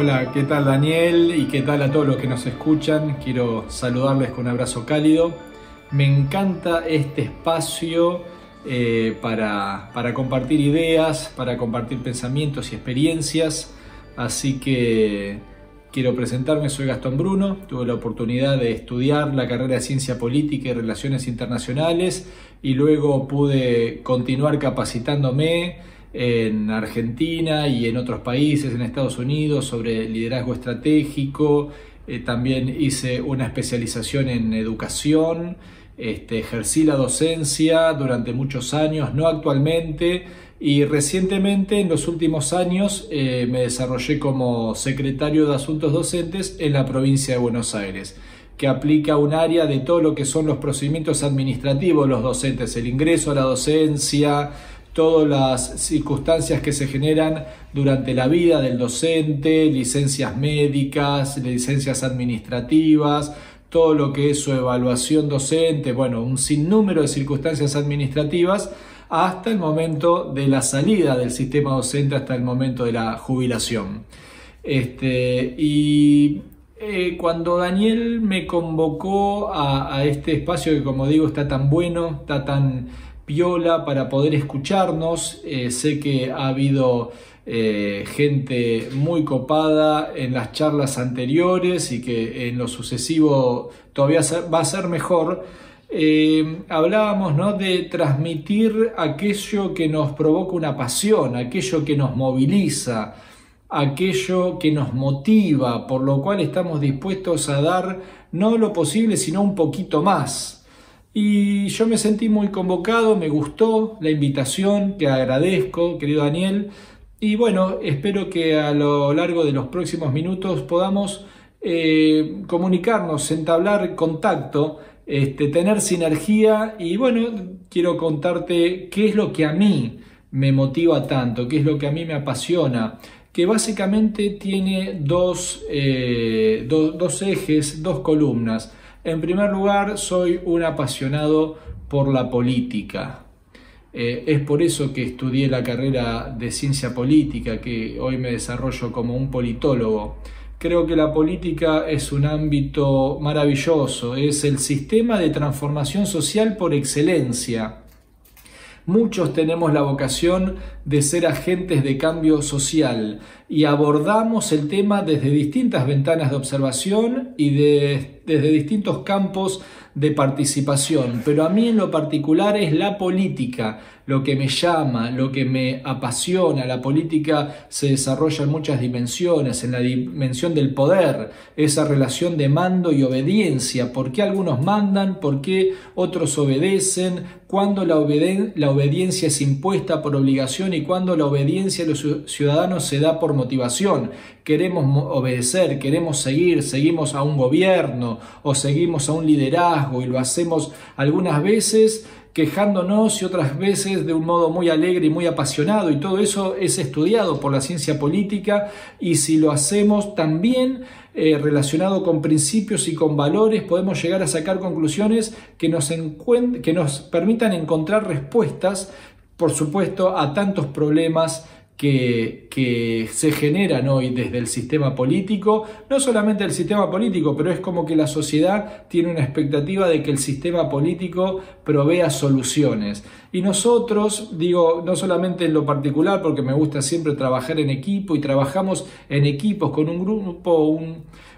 Hola, ¿qué tal Daniel? Y qué tal a todos los que nos escuchan. Quiero saludarles con un abrazo cálido. Me encanta este espacio eh, para, para compartir ideas, para compartir pensamientos y experiencias. Así que quiero presentarme, soy Gastón Bruno, tuve la oportunidad de estudiar la carrera de Ciencia Política y Relaciones Internacionales y luego pude continuar capacitándome en Argentina y en otros países, en Estados Unidos, sobre liderazgo estratégico. Eh, también hice una especialización en educación, este, ejercí la docencia durante muchos años, no actualmente, y recientemente, en los últimos años, eh, me desarrollé como secretario de Asuntos Docentes en la provincia de Buenos Aires que aplica un área de todo lo que son los procedimientos administrativos los docentes, el ingreso a la docencia, todas las circunstancias que se generan durante la vida del docente, licencias médicas, licencias administrativas, todo lo que es su evaluación docente, bueno, un sinnúmero de circunstancias administrativas hasta el momento de la salida del sistema docente, hasta el momento de la jubilación. Este, y eh, cuando Daniel me convocó a, a este espacio que como digo está tan bueno, está tan piola para poder escucharnos. Eh, sé que ha habido eh, gente muy copada en las charlas anteriores y que en lo sucesivo todavía va a ser mejor. Eh, hablábamos ¿no? de transmitir aquello que nos provoca una pasión, aquello que nos moviliza, aquello que nos motiva, por lo cual estamos dispuestos a dar no lo posible, sino un poquito más. Y yo me sentí muy convocado, me gustó la invitación, que agradezco, querido Daniel. Y bueno, espero que a lo largo de los próximos minutos podamos eh, comunicarnos, entablar contacto, este, tener sinergia y bueno, quiero contarte qué es lo que a mí me motiva tanto, qué es lo que a mí me apasiona, que básicamente tiene dos, eh, dos ejes, dos columnas. En primer lugar, soy un apasionado por la política. Eh, es por eso que estudié la carrera de ciencia política, que hoy me desarrollo como un politólogo. Creo que la política es un ámbito maravilloso, es el sistema de transformación social por excelencia. Muchos tenemos la vocación de ser agentes de cambio social y abordamos el tema desde distintas ventanas de observación y desde distintos campos de participación, pero a mí en lo particular es la política, lo que me llama, lo que me apasiona. La política se desarrolla en muchas dimensiones, en la dimensión del poder, esa relación de mando y obediencia, por qué algunos mandan, por qué otros obedecen, cuándo la, obediencia es impuesta por obligación y cuándo la obediencia de los ciudadanos se da por motivación. Queremos obedecer, queremos seguir, seguimos a un gobierno o seguimos a un liderazgo y lo hacemos algunas veces quejándonos y otras veces de un modo muy alegre y muy apasionado y todo eso es estudiado por la ciencia política y si lo hacemos también eh, relacionado con principios y con valores podemos llegar a sacar conclusiones que nos, que nos permitan encontrar respuestas por supuesto a tantos problemas que, se generan hoy desde el sistema político, no solamente el sistema político, pero es como que la sociedad tiene una expectativa de que el sistema político provea soluciones. Y nosotros, digo, no solamente en lo particular, porque me gusta siempre trabajar en equipo y trabajamos en equipos con un grupo,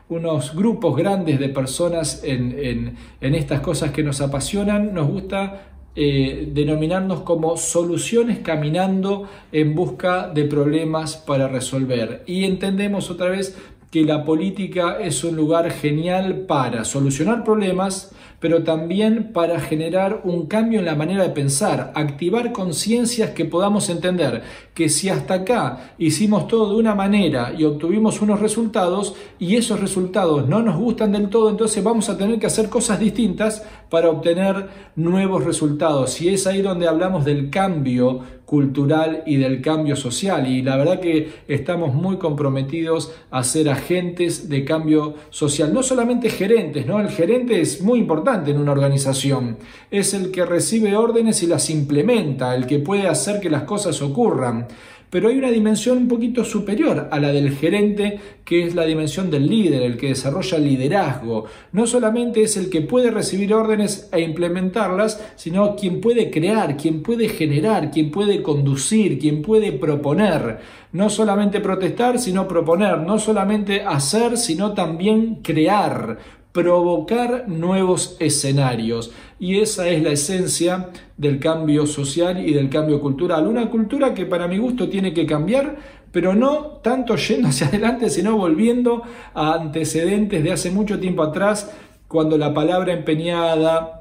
unos grupos grandes de personas en, en estas cosas que nos apasionan, nos gusta eh, denominarnos como soluciones caminando en busca de problemas para resolver. Y entendemos otra vez que la política es un lugar genial para solucionar problemas, pero también para generar un cambio en la manera de pensar, activar conciencias que podamos entender que si hasta acá hicimos todo de una manera y obtuvimos unos resultados y esos resultados no nos gustan del todo, entonces vamos a tener que hacer cosas distintas para obtener nuevos resultados. Y es ahí donde hablamos del cambio cultural y del cambio social. Y la verdad que estamos muy comprometidos a ser agentes de cambio social. No solamente gerentes, ¿no? El gerente es muy importante en una organización. Es el que recibe órdenes y las implementa, el que puede hacer que las cosas ocurran pero hay una dimensión un poquito superior a la del gerente, que es la dimensión del líder, el que desarrolla liderazgo. No solamente es el que puede recibir órdenes e implementarlas, sino quien puede crear, quien puede generar, quien puede conducir, quien puede proponer. No solamente protestar, sino proponer, no solamente hacer, sino también crear provocar nuevos escenarios. Y esa es la esencia del cambio social y del cambio cultural. Una cultura que para mi gusto tiene que cambiar, pero no tanto yendo hacia adelante, sino volviendo a antecedentes de hace mucho tiempo atrás, cuando la palabra empeñada,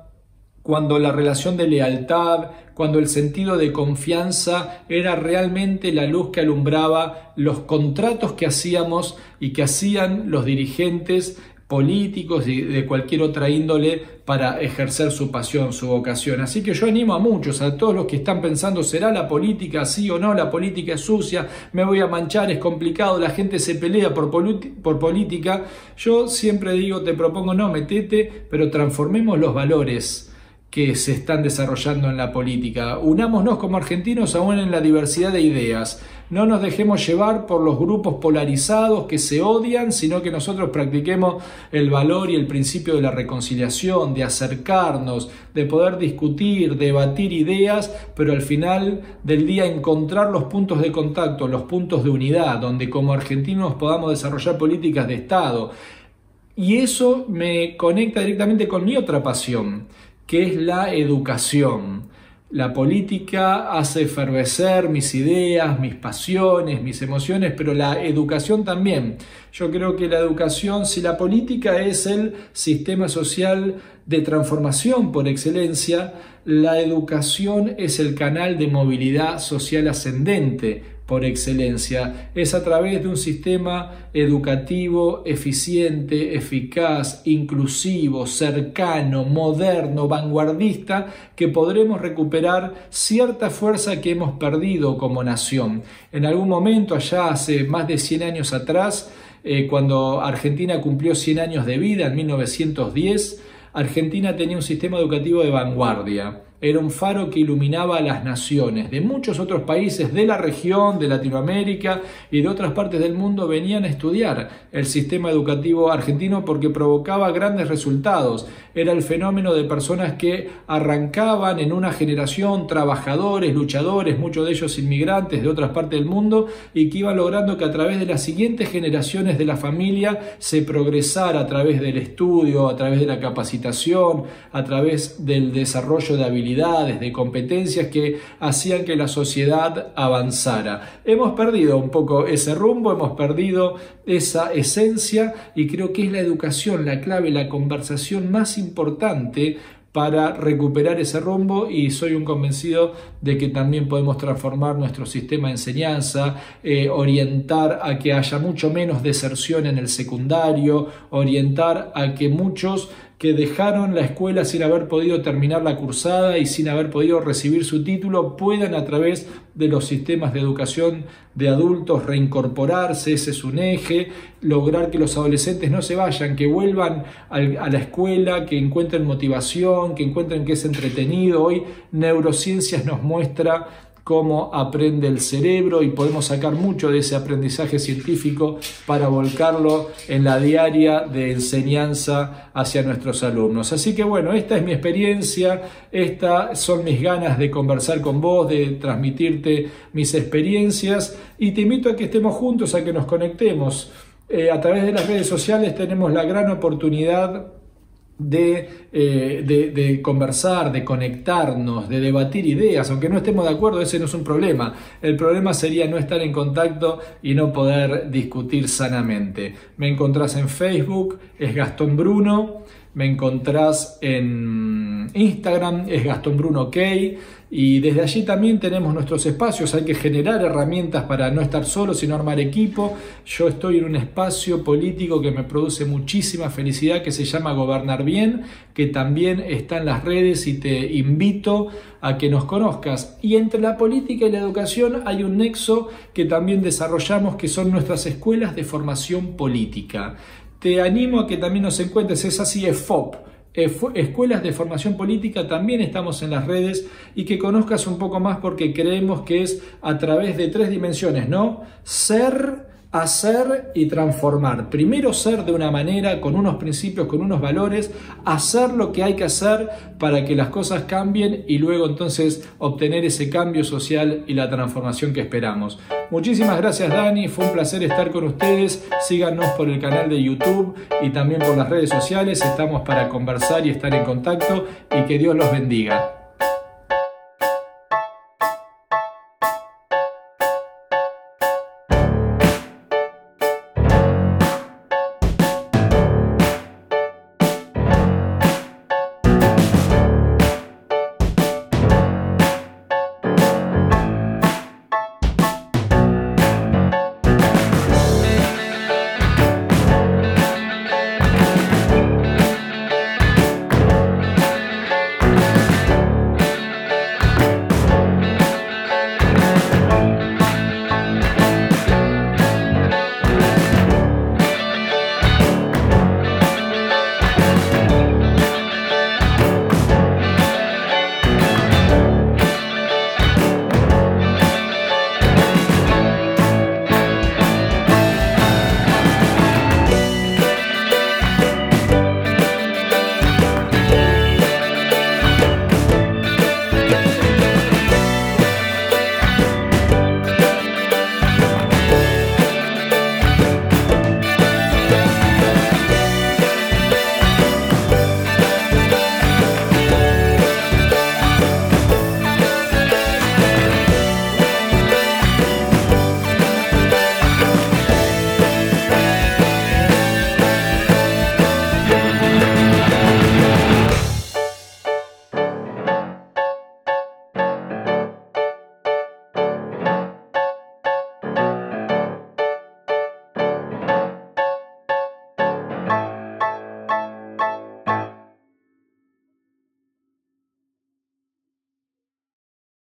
cuando la relación de lealtad, cuando el sentido de confianza era realmente la luz que alumbraba los contratos que hacíamos y que hacían los dirigentes políticos y de cualquier otra índole para ejercer su pasión, su vocación. Así que yo animo a muchos, a todos los que están pensando, ¿será la política sí o no? La política es sucia, me voy a manchar, es complicado, la gente se pelea por, por política. Yo siempre digo, te propongo, no, metete, pero transformemos los valores que se están desarrollando en la política. Unámonos como argentinos aún en la diversidad de ideas. No nos dejemos llevar por los grupos polarizados que se odian, sino que nosotros practiquemos el valor y el principio de la reconciliación, de acercarnos, de poder discutir, debatir ideas, pero al final del día encontrar los puntos de contacto, los puntos de unidad, donde como argentinos podamos desarrollar políticas de Estado. Y eso me conecta directamente con mi otra pasión, que es la educación. La política hace efervecer mis ideas, mis pasiones, mis emociones, pero la educación también. Yo creo que la educación, si la política es el sistema social de transformación por excelencia, la educación es el canal de movilidad social ascendente por excelencia. Es a través de un sistema educativo eficiente, eficaz, inclusivo, cercano, moderno, vanguardista, que podremos recuperar cierta fuerza que hemos perdido como nación. En algún momento, allá hace más de 100 años atrás, eh, cuando Argentina cumplió 100 años de vida, en 1910, Argentina tenía un sistema educativo de vanguardia era un faro que iluminaba a las naciones. De muchos otros países de la región, de Latinoamérica y de otras partes del mundo venían a estudiar el sistema educativo argentino porque provocaba grandes resultados. Era el fenómeno de personas que arrancaban en una generación trabajadores, luchadores, muchos de ellos inmigrantes de otras partes del mundo y que iban logrando que a través de las siguientes generaciones de la familia se progresara a través del estudio, a través de la capacitación, a través del desarrollo de habilidades de competencias que hacían que la sociedad avanzara. Hemos perdido un poco ese rumbo, hemos perdido esa esencia y creo que es la educación la clave, la conversación más importante para recuperar ese rumbo y soy un convencido de que también podemos transformar nuestro sistema de enseñanza, eh, orientar a que haya mucho menos deserción en el secundario, orientar a que muchos que dejaron la escuela sin haber podido terminar la cursada y sin haber podido recibir su título puedan a través de los sistemas de educación de adultos reincorporarse, ese es un eje, lograr que los adolescentes no se vayan, que vuelvan a la escuela, que encuentren motivación, que encuentren que es entretenido. Hoy neurociencias nos muestra cómo aprende el cerebro y podemos sacar mucho de ese aprendizaje científico para volcarlo en la diaria de enseñanza hacia nuestros alumnos. Así que bueno, esta es mi experiencia, estas son mis ganas de conversar con vos, de transmitirte mis experiencias y te invito a que estemos juntos, a que nos conectemos. Eh, a través de las redes sociales tenemos la gran oportunidad eh, de, de, conversar, de conectarnos, de debatir ideas, aunque no estemos de acuerdo, ese no es un problema. El problema sería no estar en contacto y no poder discutir sanamente. Me encontrás en Facebook, es Gastón Bruno, me encontrás en Instagram, es Gastón Bruno OK. Y desde allí también tenemos nuestros espacios, hay que generar herramientas para no estar solo, sino armar equipo. Yo estoy en un espacio político que me produce muchísima felicidad, que se llama Gobernar Bien, que también está en las redes y te invito a que nos conozcas. Y entre la política y la educación hay un nexo que también desarrollamos, que son nuestras escuelas de formación política. Te animo a que también nos encuentres, es así, es FOP escuelas de formación política, también estamos en las redes y que conozcas un poco más porque creemos que es a través de tres dimensiones, ¿no? Ser, hacer y transformar. Primero ser de una manera, con unos principios, con unos valores, hacer lo que hay que hacer para que las cosas cambien y luego entonces obtener ese cambio social y la transformación que esperamos. Muchísimas gracias Dani, fue un placer estar con ustedes. Síganos por el canal de YouTube y también por las redes sociales. Estamos para conversar y estar en contacto y que Dios los bendiga.